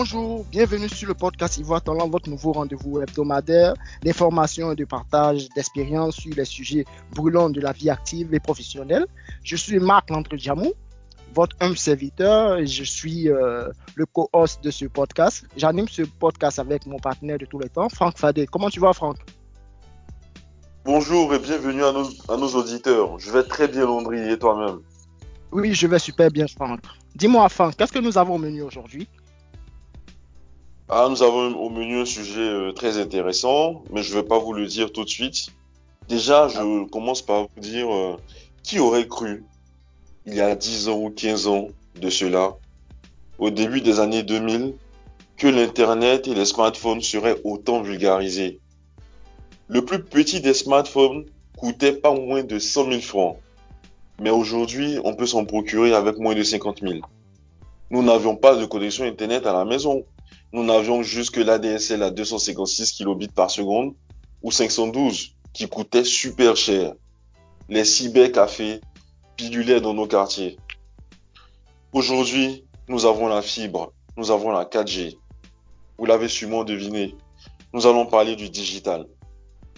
bonjour, bienvenue sur le podcast Ivoire Talent, votre nouveau rendez-vous hebdomadaire d'information et de partage d'expériences sur les sujets brûlants de la vie active et professionnelle. Je suis Marc Landre Djamou, votre humble serviteur, et je suis euh, le co-host de ce podcast. J'anime ce podcast avec mon partenaire de tous les temps, Franck Fadet. Comment tu vas, Franck? Bonjour et bienvenue à nos, à nos auditeurs. Je vais très bien, Landry, et toi-même? Oui, je vais super bien, Franck. Dis-moi, Franck, qu'est-ce que nous avons au menu aujourd'hui? Ah, nous avons au menu un sujet euh, très intéressant, mais je ne vais pas vous le dire tout de suite. Déjà, je commence par vous dire euh, qui aurait cru, il y a 10 ans ou 15 ans de cela, au début des années 2000, que l'Internet et les smartphones seraient autant vulgarisés? Le plus petit des smartphones coûtait pas moins de 100 000 francs, mais aujourd'hui, on peut s'en procurer avec moins de 50 000. Nous n'avions pas de connexion Internet à la maison nous n'avions juste que l'ADSL à 256 kilobits par seconde ou 512 qui coûtait super cher. Les cybercafés pilulaient dans nos quartiers. Aujourd'hui, nous avons la fibre, nous avons la 4G. Vous l'avez sûrement deviné. Nous allons parler du digital.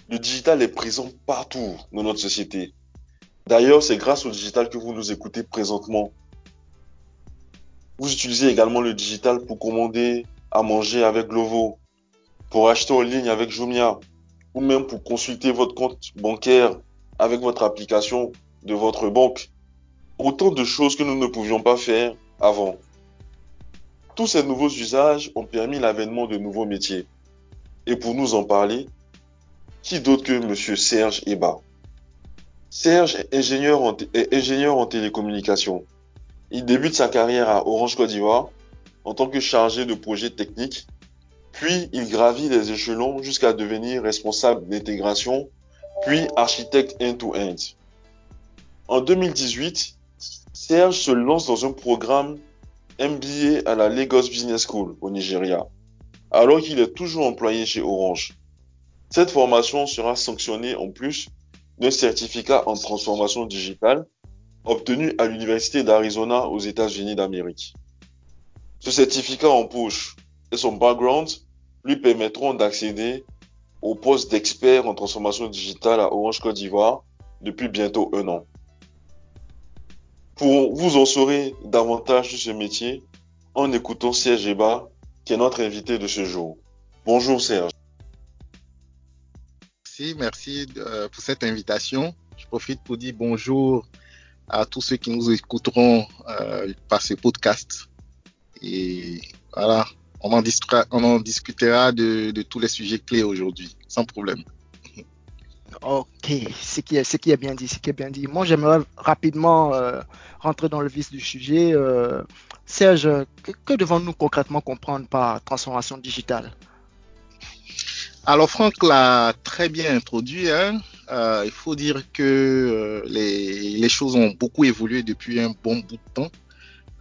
Le digital est présent partout dans notre société. D'ailleurs, c'est grâce au digital que vous nous écoutez présentement. Vous utilisez également le digital pour commander à manger avec Glovo, pour acheter en ligne avec Jumia, ou même pour consulter votre compte bancaire avec votre application de votre banque. Autant de choses que nous ne pouvions pas faire avant. Tous ces nouveaux usages ont permis l'avènement de nouveaux métiers. Et pour nous en parler, qui d'autre que Monsieur Serge Eba? Serge est ingénieur en télécommunications. Il débute sa carrière à Orange Côte d'Ivoire en tant que chargé de projet technique, puis il gravit les échelons jusqu'à devenir responsable d'intégration, puis architecte end-to-end. En 2018, Serge se lance dans un programme MBA à la Lagos Business School au Nigeria, alors qu'il est toujours employé chez Orange. Cette formation sera sanctionnée en plus d'un certificat en transformation digitale obtenu à l'Université d'Arizona aux États-Unis d'Amérique. Ce certificat en poche et son background lui permettront d'accéder au poste d'expert en transformation digitale à Orange Côte d'Ivoire depuis bientôt un an. Pour vous en saurez davantage sur ce métier en écoutant Serge Eba, qui est notre invité de ce jour. Bonjour Serge. Merci, merci euh, pour cette invitation. Je profite pour dire bonjour à tous ceux qui nous écouteront euh, par ce podcast. Et voilà, on en, on en discutera de, tous les sujets clés aujourd'hui, sans problème. Ok, ce qui est, ce qui est bien dit, ce qui est bien dit. Moi, j'aimerais rapidement euh, rentrer dans le vif du sujet. Euh, Serge, que, devons-nous concrètement comprendre par transformation digitale? Alors, Franck l'a très bien introduit. Hein. Euh, il faut dire que les, les, choses ont beaucoup évolué depuis un bon bout de temps.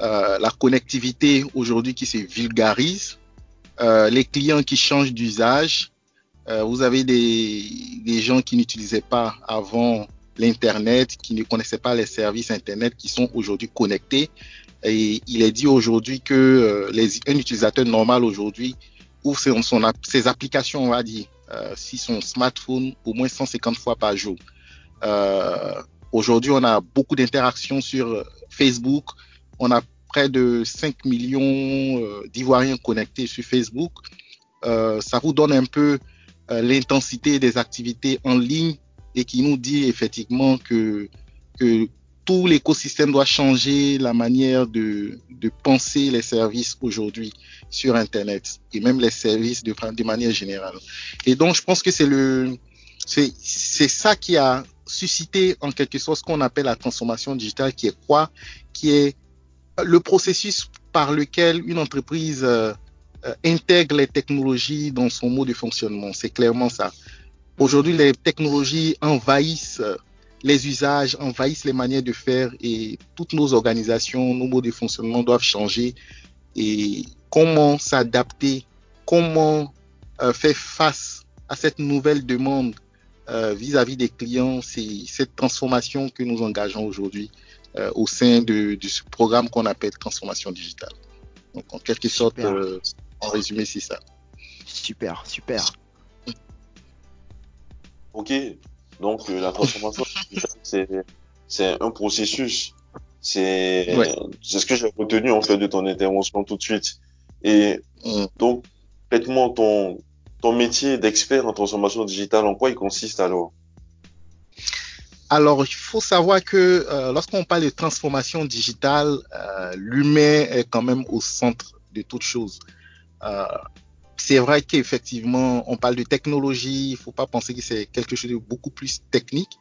Euh, la connectivité aujourd'hui qui se vulgarise, euh, les clients qui changent d'usage. Euh, vous avez des, des gens qui n'utilisaient pas avant l'Internet, qui ne connaissaient pas les services Internet, qui sont aujourd'hui connectés. Et il est dit aujourd'hui que les, un utilisateur normal aujourd'hui ouvre ses applications, on va dire, si son smartphone au moins 150 fois par jour. aujourd'hui, on a beaucoup d'interactions sur Facebook, on a près de 5 millions euh, d'Ivoiriens connectés sur Facebook. Euh, ça vous donne un peu euh, l'intensité des activités en ligne et qui nous dit effectivement que, que tout l'écosystème doit changer la manière de, de penser les services aujourd'hui sur Internet et même les services de, de manière générale. Et donc, je pense que c'est le, c'est, c'est ça qui a suscité en quelque sorte ce qu'on appelle la transformation digitale, qui est quoi? Qui est le processus par lequel une entreprise euh, euh, intègre les technologies dans son mode de fonctionnement. C'est clairement ça. Aujourd'hui, les technologies envahissent euh, les usages, envahissent les manières de faire et toutes nos organisations, nos modes de fonctionnement doivent changer. Et comment s'adapter, comment faire face à cette nouvelle demande vis-à-vis -vis des clients, c'est cette transformation que nous engageons aujourd'hui euh, au sein de, de, ce programme qu'on appelle transformation digitale. Donc, en quelque sorte, euh, en résumé, c'est ça. Super, super. Ok, donc euh, la transformation c'est c'est un processus. C'est ce que j'ai retenu en fait de ton intervention tout de suite. Et mm. donc, faites-moi ton ton métier d'expert en transformation digitale, en quoi il consiste alors? Alors, il faut savoir que euh, lorsqu'on parle de transformation digitale, euh, l'humain est quand même au centre de toute chose. Euh, c'est vrai qu'effectivement, on parle de technologie, il ne faut pas penser que c'est quelque chose de beaucoup plus technique.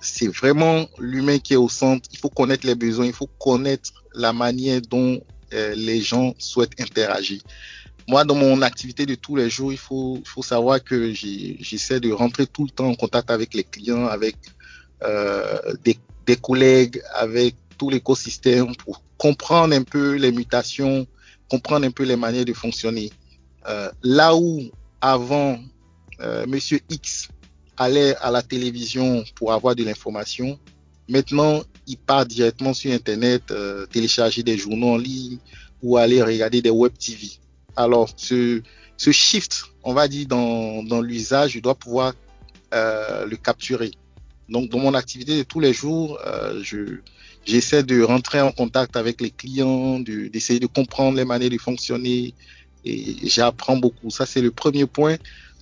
c'est vraiment l'humain qui est au centre. Il faut connaître les besoins, il faut connaître la manière dont les gens souhaitent interagir moi, dans mon activité de tous les jours, il faut, faut savoir que j'essaie de rentrer tout le temps en contact avec les clients, avec euh, des, des, collègues, avec tout l'écosystème pour comprendre un peu les mutations, comprendre un peu les manières de fonctionner. Euh, là où avant, euh, Monsieur X allait à la télévision pour avoir de l'information, maintenant, il part directement sur Internet, euh, télécharger des journaux en ligne ou aller regarder des web TV. Alors, ce, ce shift, on va dire, dans, dans l'usage, je dois pouvoir euh, le capturer. Donc, dans mon activité de tous les jours, euh, je, j'essaie de rentrer en contact avec les clients, d'essayer de, comprendre les manières de fonctionner et j'apprends beaucoup. Ça, c'est le premier point.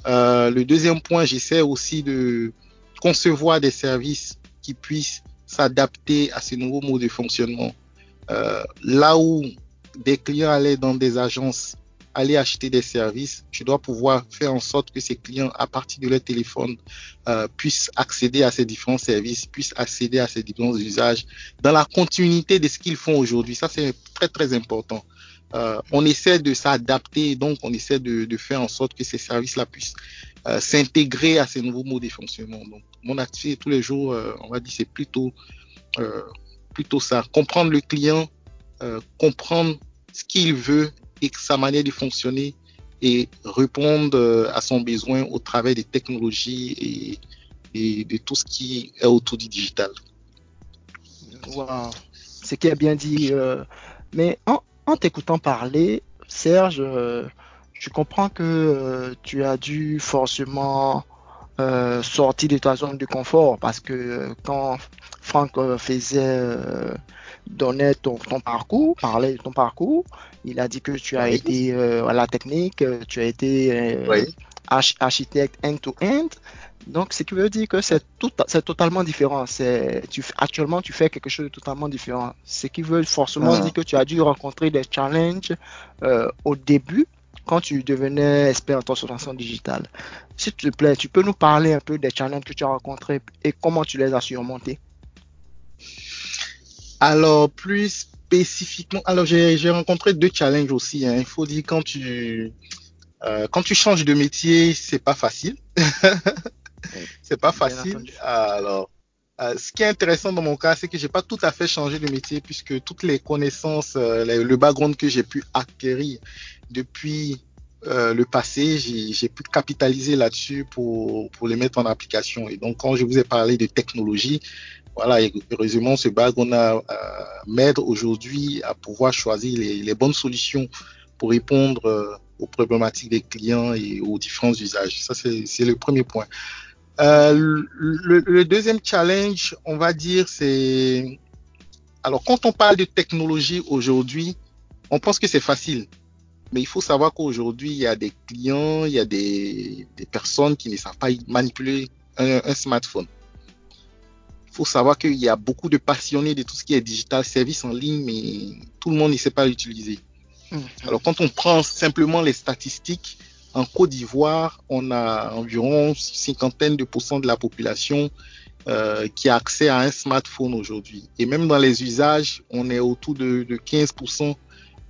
Euh, le deuxième point, j'essaie aussi de concevoir des services qui puissent s'adapter à ces nouveaux modes de fonctionnement. Là où des clients allaient dans des agences aller acheter des services, je dois pouvoir faire en sorte que ces clients, à partir de leur téléphone, euh, puissent accéder à ces différents services, puissent accéder à ces différents usages dans la continuité de ce qu'ils font aujourd'hui. Ça, c'est très, très important. Euh, on essaie de s'adapter, donc on essaie de, faire en sorte que ces services-là puissent euh, s'intégrer à ces nouveaux modes de fonctionnement. Donc, mon activité tous les jours, on va dire, c'est plutôt, plutôt ça. Comprendre le client, comprendre ce qu'il veut et sa manière de fonctionner et répondre euh, à son besoin au travers des technologies et, de tout ce qui est autour du digital. Wow. Ce qui est bien dit. Euh, mais en, t'écoutant parler, Serge, euh, je comprends que tu as dû forcément sortir de ta zone de confort parce que quand Franck faisait donnait ton, ton, parcours, parlait de ton parcours. Il a dit que tu as été euh, à la technique, euh, tu as été euh, architecte end-to-end. Donc, ce qui veut dire que c'est tout, c'est totalement différent. C'est, tu, actuellement, tu fais quelque chose de totalement différent. Ce qui veut forcément ah. dire que tu as dû rencontrer des challenges au début quand tu devenais expert en transformation digitale. S'il te plaît, tu peux nous parler un peu des challenges que tu as rencontrés et comment tu les as surmontés? Alors, plus spécifiquement, alors j'ai rencontré deux challenges aussi. Hein. Il faut dire quand tu euh, quand tu changes de métier, c'est pas facile. c'est pas facile. Alors, euh, ce qui est intéressant dans mon cas, c'est que j'ai pas tout à fait changé de métier puisque toutes les connaissances, euh, le background que j'ai pu acquérir depuis euh, le passé, j'ai pu capitaliser là-dessus pour, pour les mettre en application. Et donc, quand je vous ai parlé de technologie, voilà, heureusement, ce background a, euh, m'aide aujourd'hui à pouvoir choisir les, bonnes solutions pour répondre euh, aux problématiques des clients et aux différents usages. Ça, c'est le premier point. Euh, le, deuxième challenge, on va dire, c'est... Alors, quand on parle de technologie aujourd'hui, on pense que c'est facile. Mais il faut savoir qu'aujourd'hui, il y a des clients, il y a des, personnes qui ne savent pas manipuler un smartphone. Il faut savoir qu'il y a beaucoup de passionnés de tout ce qui est digital, service en ligne, mais tout le monde ne sait pas l'utiliser. Mmh. Alors, quand on prend simplement les statistiques, en Côte d'Ivoire, on a environ cinquantaine de pourcents de la population euh, qui a accès à un smartphone aujourd'hui. Et même dans les usages, on est autour de, de 15%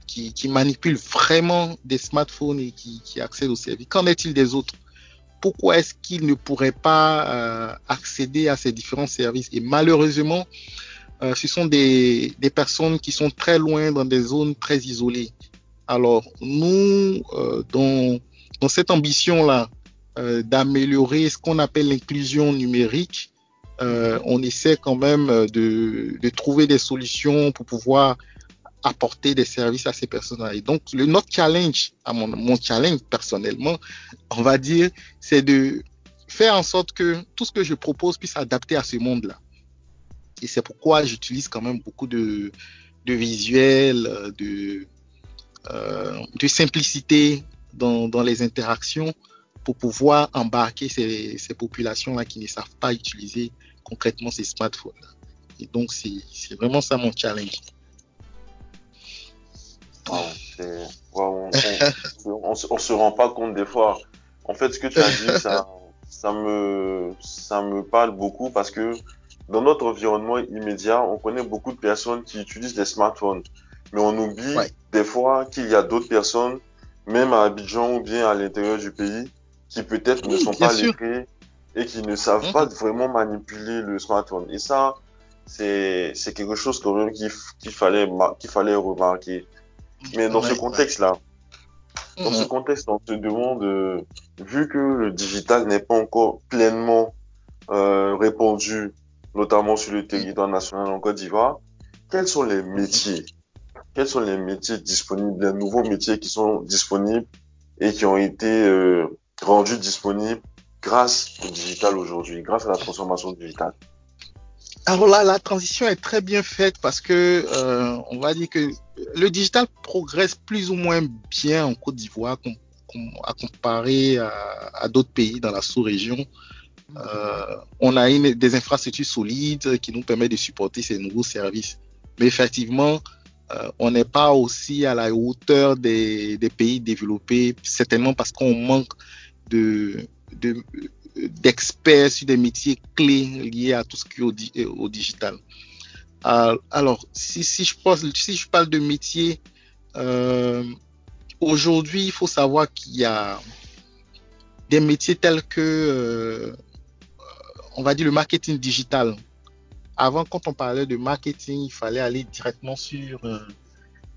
qui, qui manipulent vraiment des smartphones et qui, qui accèdent aux services. Qu'en est-il des autres? Pourquoi est-ce qu'ils ne pourraient pas euh, accéder à ces différents services? Et malheureusement, euh, ce sont des, personnes qui sont très loin dans des zones très isolées. Alors, nous, euh, dans, cette ambition-là d'améliorer ce qu'on appelle l'inclusion numérique, on essaie quand même de, trouver des solutions pour pouvoir apporter des services à ces personnes-là. Et donc, le, notre challenge, à mon, challenge personnellement, on va dire, c'est de faire en sorte que tout ce que je propose puisse s'adapter à ce monde-là. Et c'est pourquoi j'utilise quand même beaucoup de, de visuels, de, euh, simplicité dans, les interactions pour pouvoir embarquer ces, ces populations-là qui ne savent pas utiliser concrètement ces smartphones. Et donc, c'est vraiment ça mon challenge. on, se rend pas compte des fois. En fait, ce que tu as dit, ça, ça me, ça me parle beaucoup parce que dans notre environnement immédiat, on connaît beaucoup de personnes qui utilisent des smartphones. Mais on oublie des fois qu'il y a d'autres personnes, même à Abidjan ou bien à l'intérieur du pays, qui peut-être ne sont pas lettrées et qui ne savent pas vraiment manipuler le smartphone. Et ça, c'est, quelque chose quand même qu'il, qu'il fallait, qu'il fallait remarquer. Mais dans ce contexte-là, dans ce contexte, on se demande, euh, vu que le digital n'est pas encore pleinement euh, répandu, notamment sur le territoire national en Côte d'Ivoire, quels sont les métiers? Quels sont les métiers disponibles, les nouveaux métiers qui sont disponibles et qui ont été euh, rendus disponibles grâce au digital aujourd'hui, grâce à la transformation digitale? Alors là, la transition est très bien faite parce que euh, on va dire que le digital progresse plus ou moins bien en Côte d'Ivoire à comparer à, d'autres pays dans la sous-région. Euh, on a une, des infrastructures solides qui nous permettent de supporter ces nouveaux services. Mais effectivement, euh, on n'est pas aussi à la hauteur des, pays développés, certainement parce qu'on manque de, d'experts sur des métiers clés liés à tout ce qui est au, digital. Euh, alors, si, si, je pose, si je parle de métiers, euh, aujourd'hui, il faut savoir qu'il y a des métiers tels que, euh, on va dire, le marketing digital. Avant, quand on parlait de marketing, il fallait aller directement sur,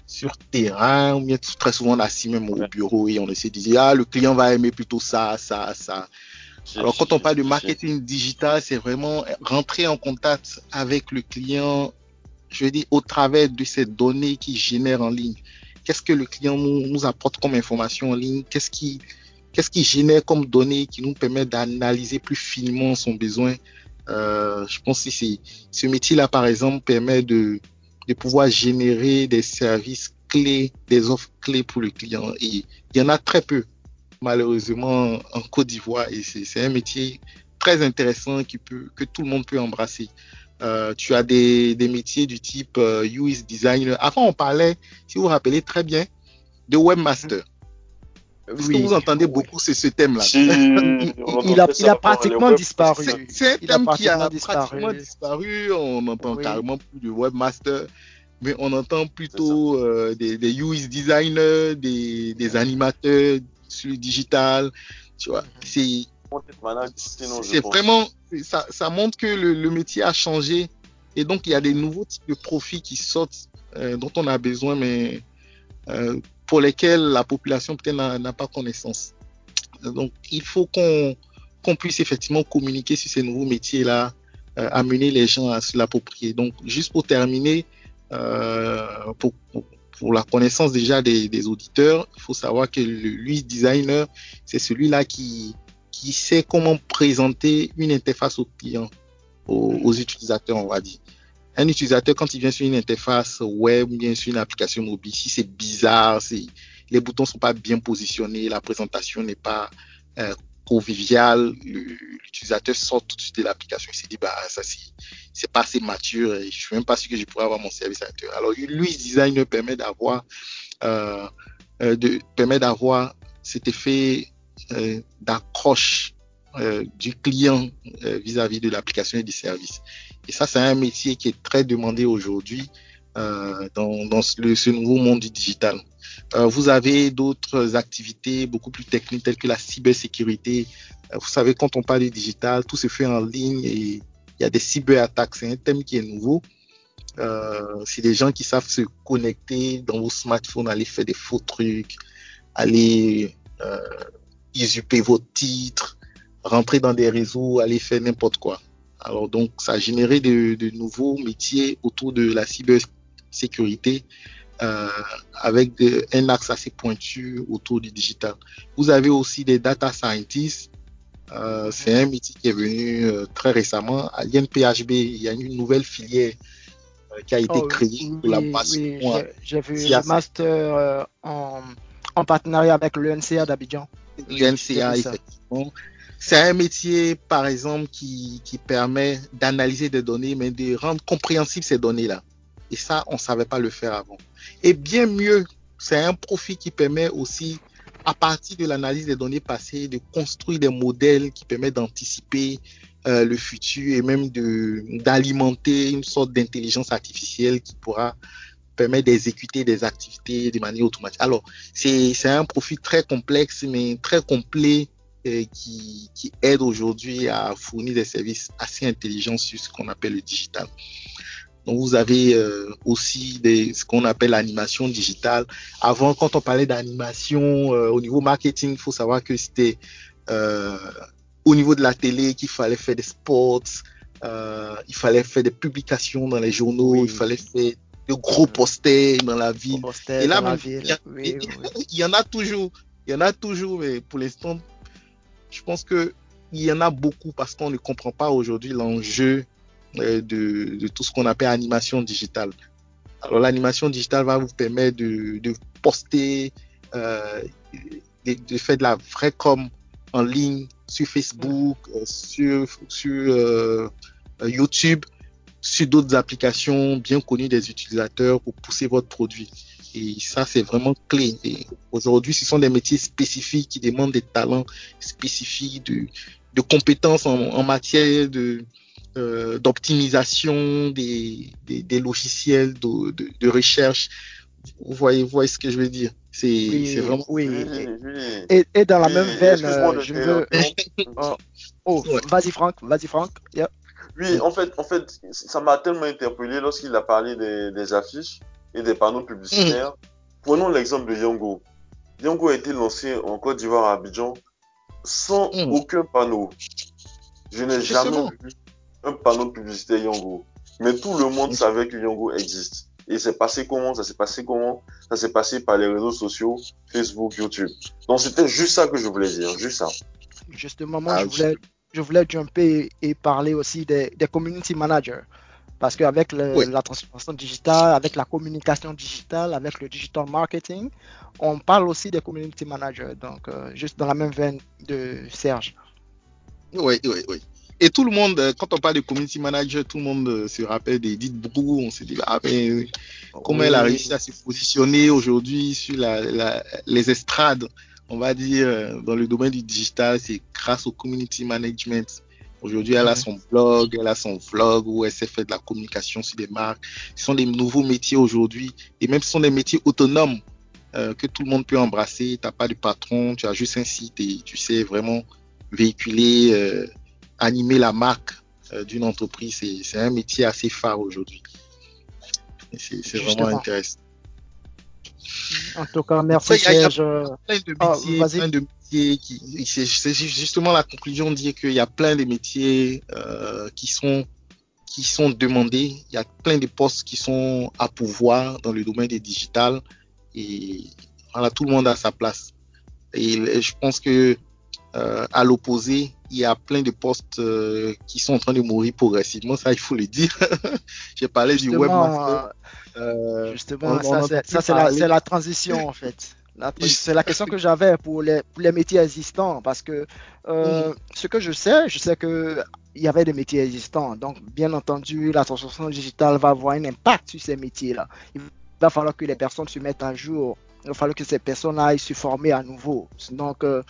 sur terrain, ou bien très souvent assis même au bureau et on se disait, ah, le client va aimer plutôt ça, ça, ça. Alors, quand on parle de marketing digital, c'est vraiment rentrer en contact avec le client, je veux dire, au travers de ces données qu'il génère en ligne. Qu'est-ce que le client nous, apporte comme information en ligne? Qu'est-ce qui, qu'est-ce qui génère comme données qui nous permet d'analyser plus finement son besoin? Euh, je pense que ce métier-là, par exemple, permet de, de pouvoir générer des services clés, des offres clés pour le client. Et il y en a très peu malheureusement en Côte d'Ivoire et c'est un métier très intéressant qui peut, que tout le monde peut embrasser. Euh, tu as des, des, métiers du type euh, UX designer. Avant, on parlait, si vous vous rappelez très bien, de webmaster. Est-ce que vous entendez beaucoup ce, ce thème-là il, a, il a pratiquement disparu. C'est un thème qui a pratiquement disparu. On entend carrément plus de webmaster, mais on entend plutôt euh, des, des UX designers, des, des animateurs, sur le digital, tu vois. C'est c'est vraiment, ça, ça, montre que le, le, métier a changé et donc il y a des nouveaux types de profits qui sortent euh, dont on a besoin, mais euh, pour lesquels la population peut-être n'a pas connaissance. Donc il faut qu'on qu'on puisse effectivement communiquer sur ces nouveaux métiers-là, euh, amener les gens à se l'approprier. Donc juste pour terminer, pour, pour, pour la connaissance déjà des, des auditeurs, il faut savoir que le UX designer, c'est celui-là qui, qui sait comment présenter une interface au client, aux, aux, utilisateurs, on va dire. Un utilisateur, quand il vient sur une interface web ou bien sur une application mobile, si c'est bizarre, si les boutons sont pas bien positionnés, la présentation n'est pas euh, conviviale, l'utilisateur sort tout de suite de l'application, il se dit, bah, ça, c'est pas assez mature et je suis même pas sûr que je pourrais avoir mon service actuel. Alors, lui, design permet d'avoir, euh, euh, permet d'avoir cet effet euh, d'accroche du client vis-à-vis de l'application et du service. Et ça, c'est un métier qui est très demandé aujourd'hui dans, ce, ce, nouveau monde du digital. Vous avez d'autres activités beaucoup plus techniques telles que la cybersécurité. vous savez, quand on parle du digital, tout se fait en ligne et il y a des cyberattaques, c'est un thème qui est nouveau. Euh, c'est des gens qui savent se connecter dans vos smartphones, aller faire des faux trucs, aller euh, usurper vos titres, rentrer dans des réseaux, aller faire n'importe quoi. Alors donc, ça a généré de, nouveaux métiers autour de la cybersécurité euh, avec de, un axe assez pointu autour du digital. Vous avez aussi des data scientists. Euh, c'est un métier qui est venu euh, très récemment. À l'INPHB, il y a une nouvelle filière qui a été Oh, créée oui, pour la oui, j'ai- vu le master en, en partenariat avec le NCA d'Abidjan. l'UNCA, effectivement. C'est un métier, par exemple, qui, qui permet d'analyser des données, mais de rendre compréhensibles ces données-là. Et ça, on ne savait pas le faire avant. Et bien mieux, c'est un profil qui permet aussi, à partir de l'analyse des données passées, de construire des modèles qui permettent d'anticiper euh, le futur et même d'alimenter une sorte d'intelligence artificielle qui pourra permettre d'exécuter des activités de manière automatique. Alors, c'est un profil très complexe, mais très complet euh, qui, qui aide aujourd'hui à fournir des services assez intelligents sur ce qu'on appelle le digital. Donc, vous avez euh, aussi des, ce qu'on appelle l'animation digitale. Avant, quand on parlait d'animation euh, au niveau marketing, il faut savoir que c'était euh, au niveau de la télé qu'il fallait faire des sports, euh, il fallait faire des publications dans les journaux, Oui. il fallait faire de gros posters dans la ville. Et là, dans la ville. il y a- Oui, oui, oui. il y en a toujours, il y en a toujours, mais pour l'instant, je pense que il y en a beaucoup parce qu'on ne comprend pas aujourd'hui l'enjeu de, de tout ce qu'on appelle animation digitale. Alors l'animation digitale va vous permettre de, poster, euh, de, faire de la vraie com en ligne sur Facebook, euh, sur, euh, euh, YouTube, sur d'autres applications bien connues des utilisateurs pour pousser votre produit. Et ça, c'est vraiment clé. Aujourd'hui, ce sont des métiers spécifiques qui demandent des talents spécifiques, de, compétences en, en matière de euh, d'optimisation des, des, des logiciels de, de, de recherche. Vous voyez, vous voyez ce que je veux dire C'est Oui, c'est vraiment. oui. Oui, oui. Et, et dans la Oui, même veine, euh, de je veux. Oh, Ouais. vas-y Franck, vas-y Franck. Yeah. Oui, en fait, en fait, ça m'a tellement interpellé lorsqu'il a parlé des, des affiches et des panneaux publicitaires. Prenons l'exemple de Yango. Yango a été lancé en Côte d'Ivoire à Abidjan sans aucun panneau. Je n'ai jamais vu un panneau de publicité Yango. Mais tout le monde savait que Yango existe. Et c'est passé comment? Ça s'est passé comment? Ça s'est passé par les réseaux sociaux, Facebook, YouTube. Donc c'était juste ça que je voulais dire, juste ça. Justement, moi, Ah, je voulais, je voulais jumper et, parler aussi des, des community managers. Parce qu'avec Oui. la transformation digitale, avec la communication digitale, avec le digital marketing, on parle aussi des community managers. Donc, euh, juste dans la même veine de Serge. Oui, oui, oui. Et tout le monde, euh, quand on parle de community manager, tout le monde euh, se rappelle des dites Brou. On se dit, ah, mais euh, comment elle a réussi à se positionner aujourd'hui sur la, la- les estrades, on va dire, dans le domaine du digital, c'est grâce au community management. Aujourd'hui, elle a son blog, elle a son vlog où elle s'est fait de la communication sur des marques. Ce sont des nouveaux métiers aujourd'hui et même ce sont des métiers autonomes euh, que tout le monde peut embrasser. Tu n'as pas de patron, tu as juste un site et tu sais vraiment véhiculer, euh, animer la marque euh, d'une entreprise. C'est- un métier assez phare aujourd'hui. C'est vraiment intéressant. En tout cas, merci il y a- plein de Ah, métiers, vas-y. plein de métiers qui, c'est justement la conclusion de dire qu'il y a plein de métiers euh, qui sont qui sont demandés. Il y a plein de postes qui sont à pouvoir dans le domaine des digital et voilà, tout le monde a sa place. Et je pense que euh, à l'opposé, il y a plein de postes euh, qui sont en train de mourir progressivement. Ça, il faut le dire. J'ai parlé du justement, webmaster. euh, Euh, Justement, on- ça, c'est, ça, la, transition, en fait. C'est la question que j'avais pour les, pour les métiers existants. Parce que euh, ce que je sais, je sais que il y avait des métiers existants. Donc, bien entendu, la transformation digitale va avoir un impact sur ces métiers-là. Il va falloir que les personnes se mettent à jour. Il va falloir que ces personnes aillent se former à nouveau. Donc, euh,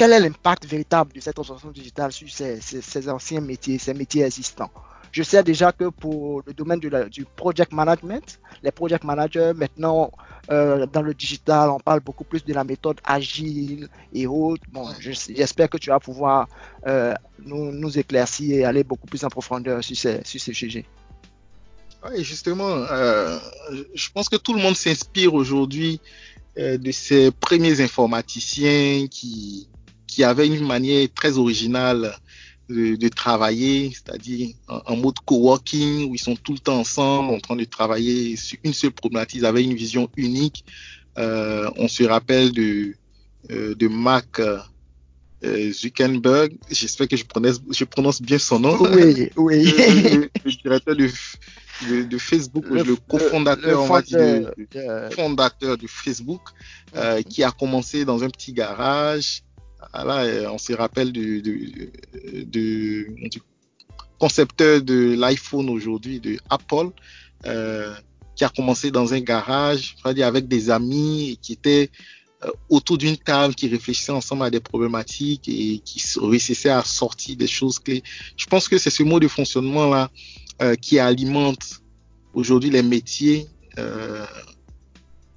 quel est l'impact véritable de cette transformation digitale sur ces, ces- ces anciens métiers, ces métiers existants? Je sais déjà que pour le domaine de la- du project management, les project managers, maintenant, euh, dans le digital, on parle beaucoup plus de la méthode agile et autres. Bon, je- j'espère que tu vas pouvoir euh, nous, nous éclaircir et aller beaucoup plus en profondeur sur ces, sur ces sujets. Oui, justement, euh, je pense que tout le monde s'inspire aujourd'hui de ces premiers informaticiens qui, qui avaient une manière très originale de, travailler, c'est-à-dire en, mode coworking où ils sont tout le temps ensemble en train de travailler sur une seule problématique, ils avaient une vision unique. Euh, on se rappelle de, euh, de Mac euh, Zuckerberg, j'espère que je prononce, je prononce bien son nom. Oui, oui. le, directeur de, de, Facebook, le, cofondateur, fondateur de Facebook, euh, qui a commencé dans un petit garage. Là, euh, on se rappelle du, concepteur de l'iPhone aujourd'hui, de Apple, euh, qui a commencé dans un garage, avec des amis, qui était euh, autour d'une table qui réfléchissait ensemble à des problématiques et qui réussissait à sortir des choses clés. Je pense que c'est ce mode de fonctionnement-là euh, qui alimente aujourd'hui les métiers.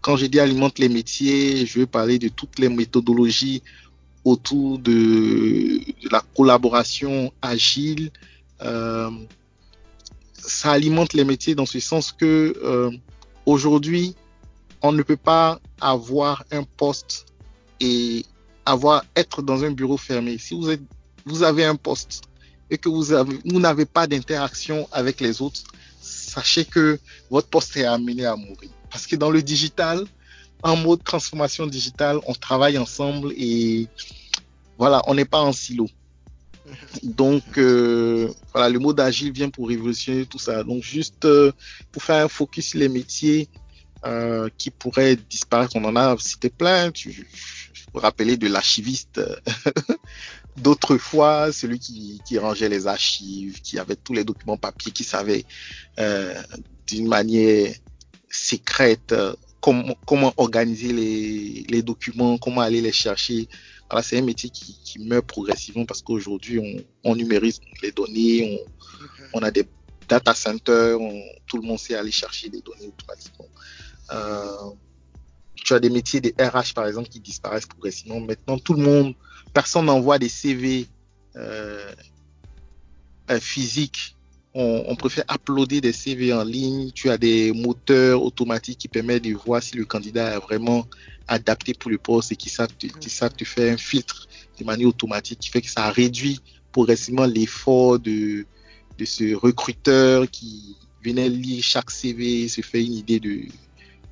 Quand je dis alimente les métiers, je veux parler de toutes les méthodologies autour de, la collaboration agile. Euh, ça alimente les métiers dans ce sens que euh, aujourd'hui, on ne peut pas avoir un poste et avoir être dans un bureau fermé. Si vous êtes, vous avez un poste et que vous avez, vous n'avez pas d'interaction avec les autres, sachez que votre poste est amené à mourir. Parce que dans le digital, en mode transformation digitale, on travaille ensemble et voilà, on n'est pas en silo. Donc, euh, voilà, le mode agile vient pour révolutionner tout ça. Donc, juste euh, pour faire un focus sur les métiers, euh, qui pourraient disparaître. On en a cité plein. Tu, je vous rappeler de l'archiviste d'autrefois, celui qui, qui, rangeait les archives, qui avait tous les documents papier, qui savait d'une manière secrète comment, comment organiser les, les, documents, comment aller les chercher. Voilà, c'est un métier qui, qui, meurt progressivement parce qu'aujourd'hui, on, on, numérise les données, on, on a des data centers, tout le monde sait aller chercher des données automatiquement. Euh, tu as des métiers des RH, par exemple, qui disparaissent progressivement. Maintenant, tout le monde, personne n'envoie des CV euh, euh, physiques. On, préfère uploader des CV en ligne. Tu as des moteurs automatiques qui permettent de voir si le candidat est vraiment adapté pour le poste et qui savent te, qui savent te faire un filtre de manière automatique qui fait que ça réduit progressivement l'effort de, de ce recruteur qui venait lire chaque CV, se fait une idée de,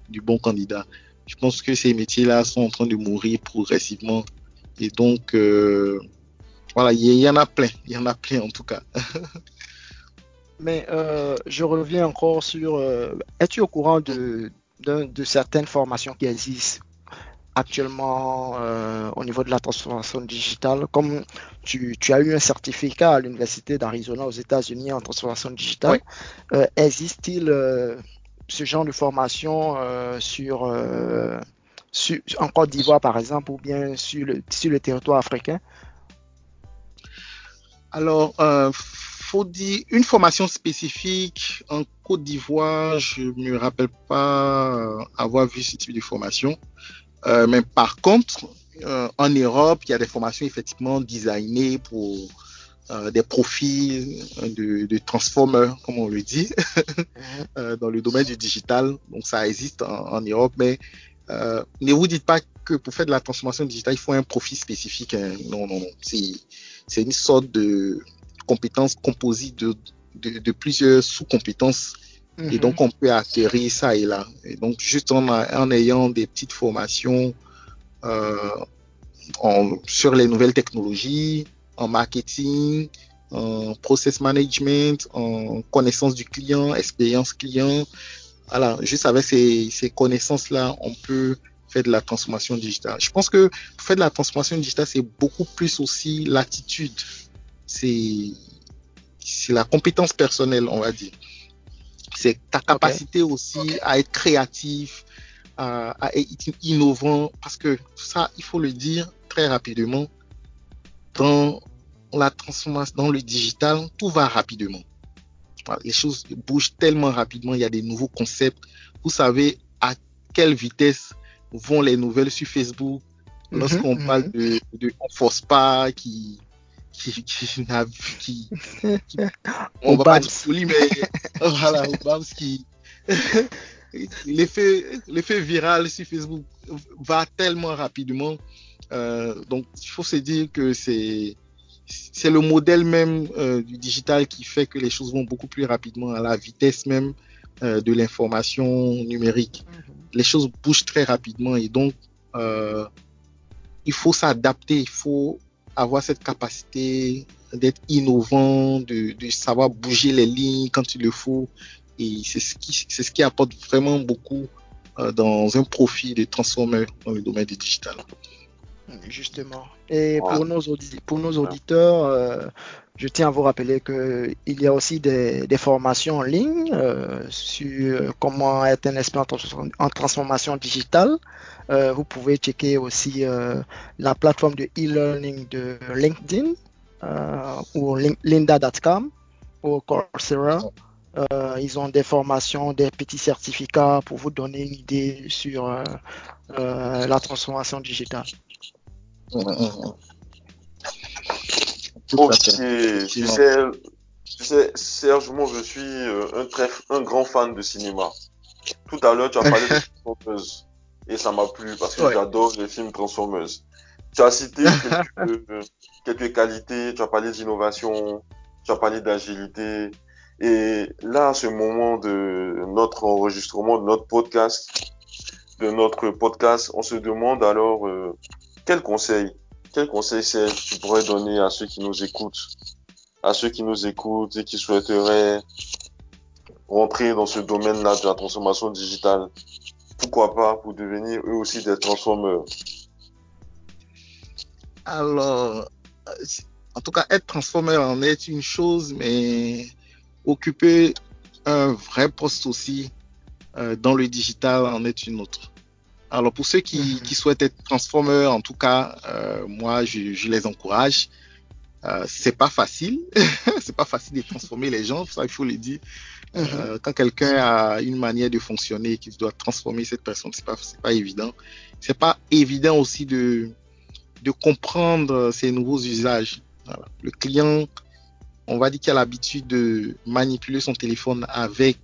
du bon candidat. Je pense que ces métiers-là sont en train de mourir progressivement. Et donc, euh, voilà, il y, en a plein. Il y en a plein en tout cas. Mais euh, je reviens encore sur. Euh, es-tu au courant de, de, certaines formations qui existent actuellement au niveau de la transformation digitale? Comme tu, tu as eu un certificat à l'Université d'Arizona aux États-Unis en transformation digitale, existe-t-il ce genre de formation euh, sur, euh, sur, en Côte d'Ivoire, par exemple, ou bien sur le, sur le territoire africain? Alors, euh, faut dire une formation spécifique en Côte d'Ivoire, je ne me rappelle pas euh, avoir vu ce type de formation. mais par contre, en Europe, il y a des formations effectivement designées pour euh, des profils de, de transformers, comme on le dit, mhm. euh, dans le domaine du digital. Donc ça existe en, Europe, mais euh, ne vous dites pas que pour faire de la transformation digitale, il faut un profil spécifique. Hein. Non, non, non. C'est une sorte de compétence composite de, de, de plusieurs sous-compétences. Et mhm. donc, on peut acquérir ça et là. Et donc, juste en, en ayant des petites formations euh, en, sur les nouvelles technologies, en marketing, en process management, en connaissance du client, expérience client. Voilà, juste avec ces, ces connaissances-là, on peut faire de la transformation digitale. Je pense que faire de la transformation digitale, c'est beaucoup plus aussi l'attitude. C'est, la compétence personnelle, on va dire. C'est ta capacité aussi à être créatif, à, à, être innovant, parce que ça, il faut le dire très rapidement, dans la transformation, dans le digital, tout va rapidement. Les choses bougent tellement rapidement, il y a des nouveaux concepts. Vous savez à quelle vitesse vont les nouvelles sur Facebook mhm, lorsqu'on parle mhm. de, de on force pas qui qui qui, qui, qui on va pas dire mais voilà qui l'effet l'effet viral sur Facebook va tellement rapidement euh, donc il faut se dire que c'est c'est le modèle même euh, du digital qui fait que les choses vont beaucoup plus rapidement à la vitesse même euh, de l'information numérique. Mhm. Les choses bougent très rapidement et donc il faut s'adapter, il faut avoir cette capacité d'être innovant, de, savoir bouger les lignes quand il le faut. Et c'est ce qui, apporte vraiment beaucoup euh, dans un profit de transformer dans le domaine du digital. Justement. Et pour, nos, pour nos auditeurs, euh, je tiens à vous rappeler qu'il y a aussi des, des formations en ligne euh, sur comment être un expert en, transformation digitale. Euh, vous pouvez checker aussi la plateforme de e-learning de LinkedIn ou linda.com ou Coursera. Euh, ils ont des formations, des petits certificats pour vous donner une idée sur euh, euh, la transformation digitale. Ok, tu sais, tu sais, Serge, moi je suis un, très, un grand fan de cinéma. Tout à l'heure, tu as parlé de Transformers. Et ça m'a plu parce que j'adore les films Transformers. Tu as cité quelques, quelques qualités, tu as parlé d'innovation, tu as parlé d'agilité, et là, à ce moment de notre enregistrement, de notre podcast, de notre podcast, on se demande alors euh, quel conseil, quel conseil tu pourrais donner à ceux qui nous écoutent, à ceux qui nous écoutent et qui souhaiteraient rentrer dans ce domaine-là de la transformation digitale? Pourquoi pas pour devenir eux aussi des transformeurs? Alors, en tout cas, être transformeur en est une chose, mais occuper un vrai poste aussi euh, dans le digital en est une autre. Alors pour ceux qui, mhm. qui souhaitent être transformeurs, en tout cas, euh, moi je, je, les encourage. Euh, c'est pas facile, c'est pas facile de transformer les gens, ça il faut le dire. Mhm. Euh, quand quelqu'un a une manière de fonctionner, qu'il doit transformer cette personne, c'est pas c'est pas évident. C'est pas évident aussi de de comprendre ces nouveaux usages. Voilà. Le client on va dire qu'il a l'habitude de manipuler son téléphone avec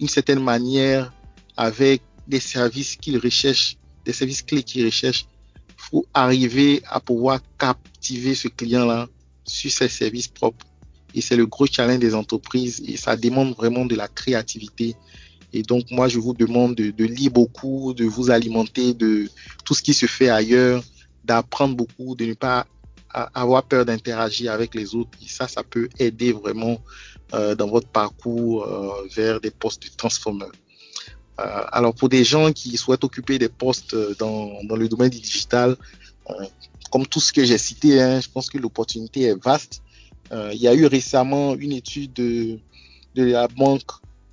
une certaine manière, avec des services qu'il recherche, des services clés qu'il recherche. Il faut arriver à pouvoir captiver ce client-là sur ses services propres. Et c'est le gros challenge des entreprises et ça demande vraiment de la créativité. Et donc, moi, je vous demande de, lire beaucoup, de vous alimenter de tout ce qui se fait ailleurs, d'apprendre beaucoup, de ne pas avoir peur d'interagir avec les autres. Et ça, ça peut aider vraiment euh, dans votre parcours euh, vers des postes de transformeurs. Euh, alors pour des gens qui souhaitent occuper des postes dans, dans le domaine du digital, comme tout ce que j'ai cité, hein, je pense que l'opportunité est vaste. il y a eu récemment une étude de, la Banque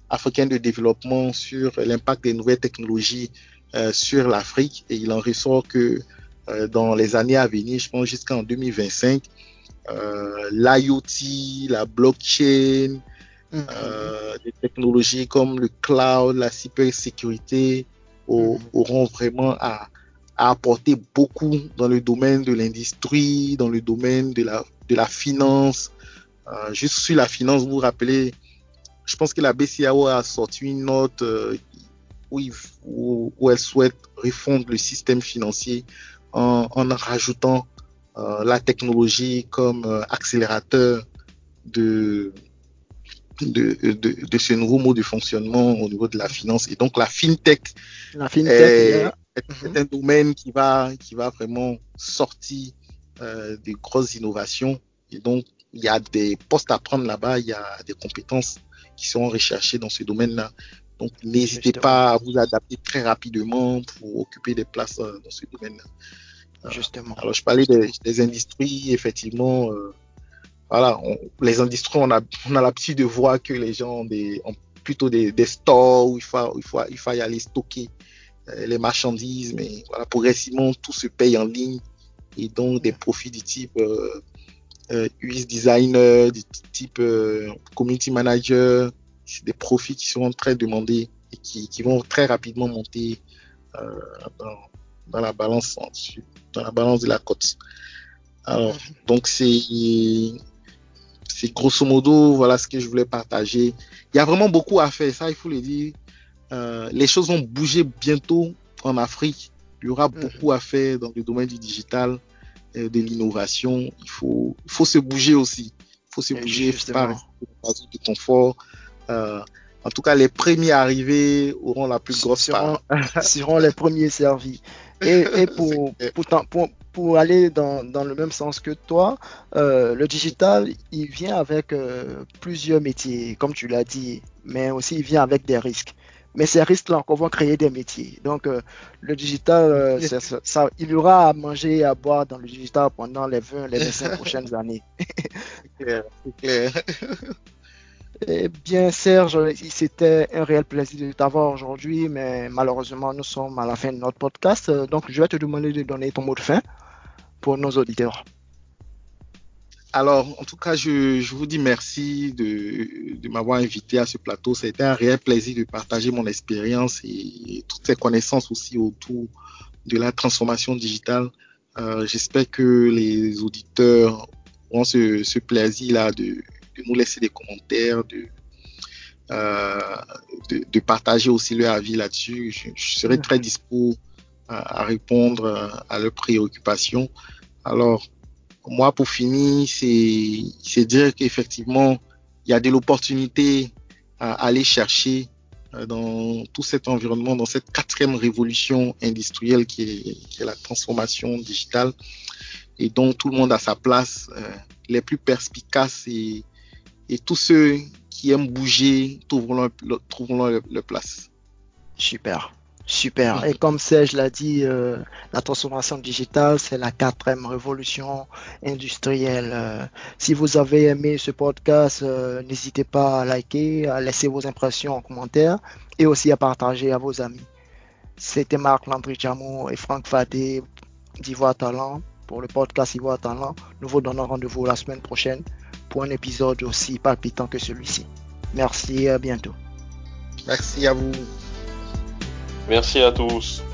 africaine de développement sur l'impact des nouvelles technologies sur l'Afrique et il en ressort que euh, dans les années à venir, je pense jusqu'en 2025, euh, l'IoT, la blockchain, euh, des technologies comme le cloud, la cybersécurité mm-hmm. auront vraiment à, à, apporter beaucoup dans le domaine de l'industrie, dans le domaine de la, de la finance. Euh, juste sur la finance, vous vous rappelez, je pense que la BCAO a sorti une note euh, où, où, où, elle souhaite refondre le système financier en, en rajoutant euh, la technologie comme accélérateur de, de, de, de, ce nouveau mode de fonctionnement au niveau de la finance. Et donc la fintech, la fintech est, est, un domaine qui va, qui va vraiment sortir euh, des grosses innovations. Et donc il y a des postes à prendre là-bas, il y a des compétences qui sont recherchées dans ce domaine-là. Donc, n'hésitez pas à vous adapter très rapidement pour occuper des places euh, dans ce domaine-là. Euh, Justement. Alors, je parlais des, des industries, effectivement. Euh, voilà, on, les industries, on a, on a l'habitude de voir que les gens ont, des, ont plutôt des, des stores où il faut, il faut, il faut y aller stocker euh, les marchandises, mais voilà, progressivement, tout se paye en ligne et donc des profits du type euh, euh, UX designer, du type euh, community manager, c'est des profits qui seront très demandés et qui, qui vont très rapidement monter euh, dans, dans, la balance dans la balance de la cote. Alors, mhm. donc c'est c'est grosso modo voilà ce que je voulais partager. Il y a vraiment beaucoup à faire, ça il faut le dire. Euh, les choses vont bouger bientôt en Afrique. Il y aura beaucoup à faire dans le domaine du digital. de l'innovation, il faut, il faut se bouger aussi. Il faut se bouger, pas de confort. en tout cas, les premiers arrivés auront la plus grosse seront, part. seront les premiers servis. Et, et pour, pour, pour, aller dans, dans, le même sens que toi, euh, le digital, il vient avec euh, plusieurs métiers, comme tu l'as dit, mais aussi il vient avec des risques. Mais ces risques-là encore vont créer des métiers. Donc, euh, le digital, ça, il y aura à manger et à boire dans le digital pendant les 20, les 25 prochaines années. c'est clair, c'est clair. Eh bien, Serge, c'était un réel plaisir de t'avoir aujourd'hui, mais malheureusement, nous sommes à la fin de notre podcast. Donc, je vais te demander de donner ton mot de fin pour nos auditeurs. Alors, en tout cas, je, vous dis merci de, m'avoir invité à ce plateau. C'était un réel plaisir de partager mon expérience et toutes ces connaissances aussi autour de la transformation digitale. Euh, j'espère que les auditeurs auront ce plaisir-là de, de nous laisser des commentaires, de, euh, de, partager aussi leur avis là-dessus. Je, serai très dispo à, répondre à leurs préoccupations. Alors, moi, pour finir, c'est dire qu'effectivement, il y a de l'opportunité à aller chercher euh, dans tout cet environnement, dans cette quatrième révolution industrielle qui est, la transformation digitale et dont tout le monde a sa place. Euh, les plus perspicaces et et tous ceux qui aiment bouger trouveront leur, place. Super. Super. Et comme Serge l'a dit, euh, la transformation digitale, c'est la quatrième révolution industrielle. Euh, si vous avez aimé ce podcast, euh, n'hésitez pas à liker, à laisser vos impressions en commentaire et aussi à partager à vos amis. C'était Marc Landry et Franck Fadé d'Ivoire Talent pour le podcast Ivoire Talent. Nous vous donnons rendez-vous la semaine prochaine pour un épisode aussi palpitant que celui-ci. Merci et à bientôt. Merci à vous. Merci à tous.